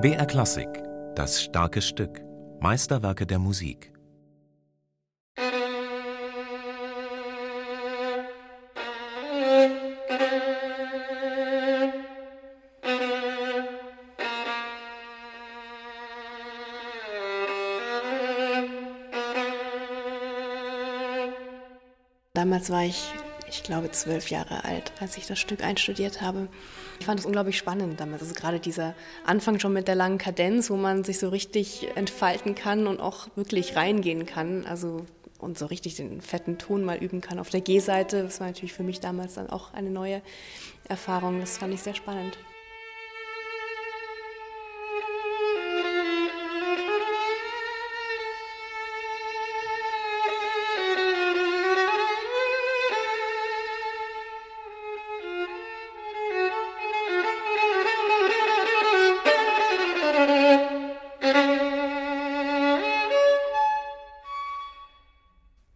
BR Klassik, das starke Stück, Meisterwerke der Musik. Damals war ich ich glaube, zwölf Jahre alt, als ich das Stück einstudiert habe. Ich fand es unglaublich spannend damals. Also gerade dieser Anfang schon mit der langen Kadenz, wo man sich so richtig entfalten kann und auch wirklich reingehen kann. Also und so richtig den fetten Ton mal üben kann auf der G-Seite. Das war natürlich für mich damals dann auch eine neue Erfahrung. Das fand ich sehr spannend.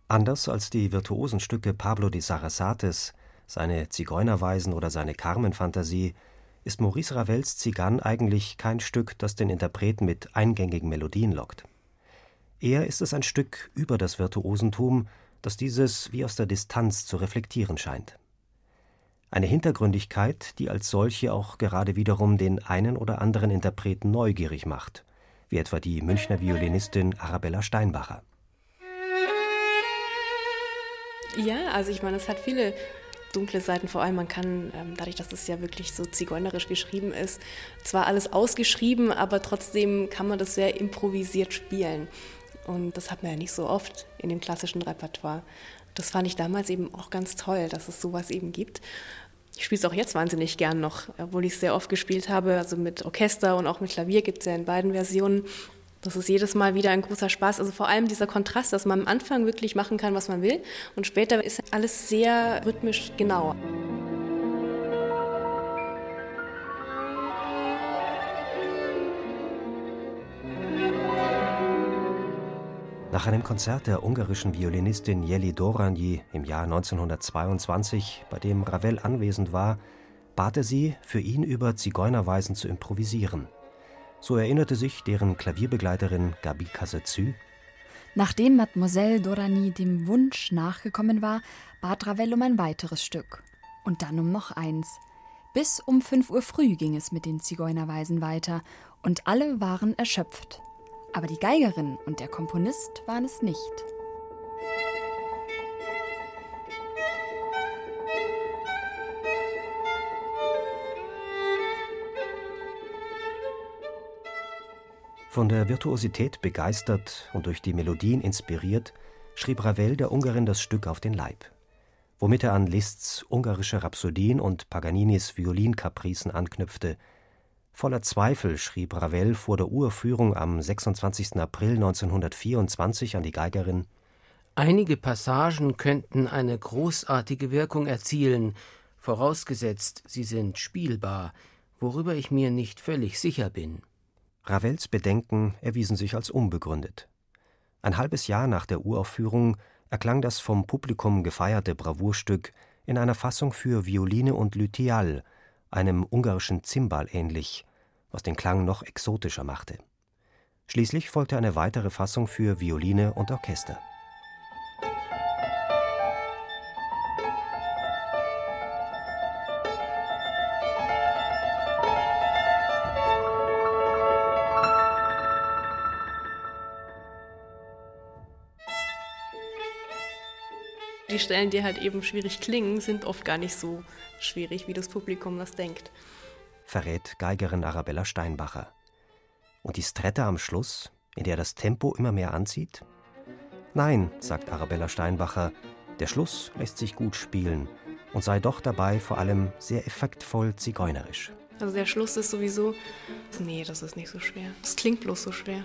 Anders als die virtuosen Stücke Pablo de Sarasates, seine Zigeunerweisen oder seine Carmen-Phantasie, ist Maurice Ravels Zigan eigentlich kein Stück, das den Interpreten mit eingängigen Melodien lockt. Eher ist es ein Stück über das Virtuosentum, das dieses wie aus der Distanz zu reflektieren scheint. Eine Hintergründigkeit, die als solche auch gerade wiederum den einen oder anderen Interpreten neugierig macht, wie etwa die Münchner Violinistin Arabella Steinbacher. Ja, also ich meine, es hat viele dunkle Seiten. Vor allem, man kann, ähm, dadurch, dass es ja wirklich so zigeunerisch geschrieben ist, zwar alles ausgeschrieben, aber trotzdem kann man das sehr improvisiert spielen. Und das hat man ja nicht so oft in dem klassischen Repertoire. Das fand ich damals eben auch ganz toll, dass es sowas eben gibt. Ich spiele es auch jetzt wahnsinnig gern noch, obwohl ich es sehr oft gespielt habe. Also mit Orchester und auch mit Klavier gibt es ja in beiden Versionen. Das ist jedes Mal wieder ein großer Spaß. Also vor allem dieser Kontrast, dass man am Anfang wirklich machen kann, was man will und später ist alles sehr rhythmisch genau. Nach einem Konzert der ungarischen Violinistin Jeli Doranyi im Jahr 1922, bei dem Ravel anwesend war, bat er sie, für ihn über Zigeunerweisen zu improvisieren. So erinnerte sich deren Klavierbegleiterin Gabi Casazu. Nachdem Mademoiselle Dorani dem Wunsch nachgekommen war, bat Ravel um ein weiteres Stück. Und dann um noch eins. Bis um 5 Uhr früh ging es mit den Zigeunerweisen weiter und alle waren erschöpft. Aber die Geigerin und der Komponist waren es nicht. Von der Virtuosität begeistert und durch die Melodien inspiriert, schrieb Ravel der Ungarin das Stück auf den Leib, womit er an Liszt's ungarische Rhapsodien und Paganinis Violinkapricen anknüpfte. Voller Zweifel schrieb Ravel vor der Uraufführung am 26. April 1924 an die Geigerin Einige Passagen könnten eine großartige Wirkung erzielen, vorausgesetzt, sie sind spielbar, worüber ich mir nicht völlig sicher bin. Ravels Bedenken erwiesen sich als unbegründet. Ein halbes Jahr nach der Uraufführung erklang das vom Publikum gefeierte Bravourstück in einer Fassung für Violine und Luthial, einem ungarischen Zimbal ähnlich, was den Klang noch exotischer machte. Schließlich folgte eine weitere Fassung für Violine und Orchester Die Stellen, die halt eben schwierig klingen, sind oft gar nicht so schwierig, wie das Publikum das denkt. Verrät Geigerin Arabella Steinbacher. Und die Strette am Schluss, in der das Tempo immer mehr anzieht? Nein, sagt Arabella Steinbacher, der Schluss lässt sich gut spielen und sei doch dabei vor allem sehr effektvoll zigeunerisch. Also der Schluss ist sowieso, nee, das ist nicht so schwer. Das klingt bloß so schwer.